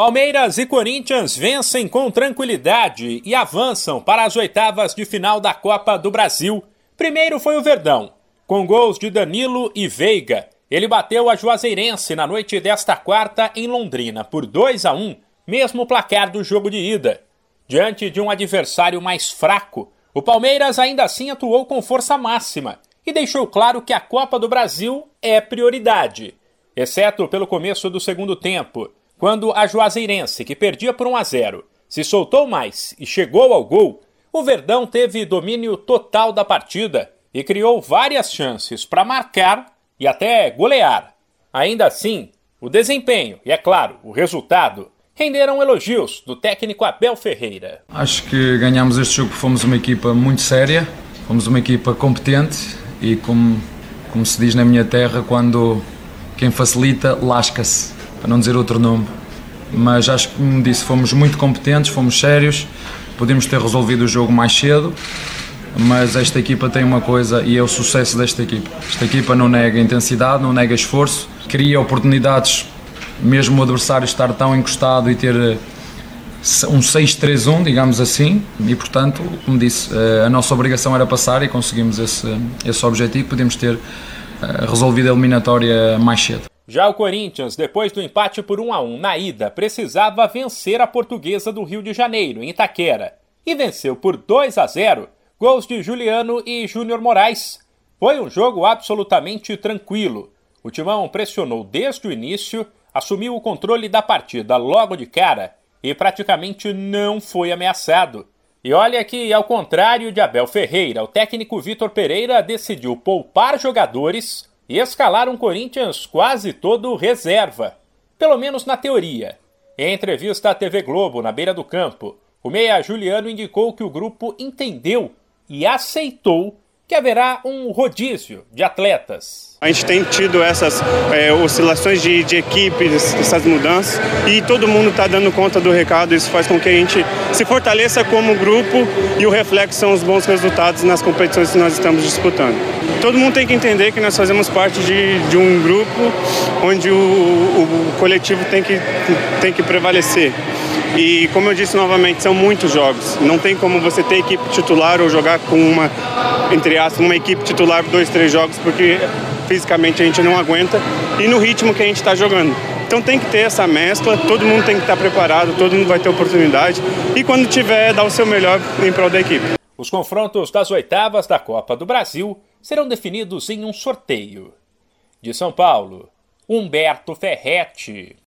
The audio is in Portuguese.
Palmeiras e Corinthians vencem com tranquilidade e avançam para as oitavas de final da Copa do Brasil. Primeiro foi o Verdão, com gols de Danilo e Veiga. Ele bateu a Juazeirense na noite desta quarta em Londrina por 2 a 1, mesmo placar do jogo de ida. Diante de um adversário mais fraco, o Palmeiras ainda assim atuou com força máxima e deixou claro que a Copa do Brasil é prioridade, exceto pelo começo do segundo tempo quando a Juazeirense, que perdia por 1 a 0, se soltou mais e chegou ao gol, o Verdão teve domínio total da partida e criou várias chances para marcar e até golear. Ainda assim, o desempenho e, é claro, o resultado renderam elogios do técnico Abel Ferreira. Acho que ganhamos este jogo porque fomos uma equipa muito séria, fomos uma equipa competente e, como, como se diz na minha terra, quando quem facilita, lasca-se para não dizer outro nome. Mas acho que, como disse, fomos muito competentes, fomos sérios, podíamos ter resolvido o jogo mais cedo, mas esta equipa tem uma coisa e é o sucesso desta equipa. Esta equipa não nega intensidade, não nega esforço, cria oportunidades, mesmo o adversário estar tão encostado e ter eh, um 6-3-1, digamos assim, e portanto, como disse, eh, a nossa obrigação era passar e conseguimos esse, esse objetivo, podíamos ter eh, resolvido a eliminatória mais cedo. Já o Corinthians, depois do empate por 1 a 1 na ida, precisava vencer a Portuguesa do Rio de Janeiro, em Itaquera, e venceu por 2 a 0, gols de Juliano e Júnior Moraes. Foi um jogo absolutamente tranquilo. O Timão pressionou desde o início, assumiu o controle da partida logo de cara e praticamente não foi ameaçado. E olha que, ao contrário de Abel Ferreira, o técnico Vitor Pereira decidiu poupar jogadores e escalar um Corinthians quase todo reserva, pelo menos na teoria. Em entrevista à TV Globo, na beira do campo, o meia Juliano indicou que o grupo entendeu e aceitou que haverá um rodízio de atletas. A gente tem tido essas é, oscilações de, de equipes, essas mudanças, e todo mundo está dando conta do recado. Isso faz com que a gente se fortaleça como grupo e o reflexo são os bons resultados nas competições que nós estamos disputando. Todo mundo tem que entender que nós fazemos parte de, de um grupo onde o, o, coletivo tem que, tem que prevalecer. E como eu disse novamente, são muitos jogos. Não tem como você ter equipe titular ou jogar com uma, entre aspas, uma equipe titular dois, três jogos, porque fisicamente a gente não aguenta e no ritmo que a gente está jogando. Então tem que ter essa mescla, todo mundo tem que estar preparado, todo mundo vai ter oportunidade e quando tiver, dar o seu melhor em prol da equipe. Os confrontos das oitavas da Copa do Brasil serão definidos em um sorteio. De São Paulo, Humberto Ferretti.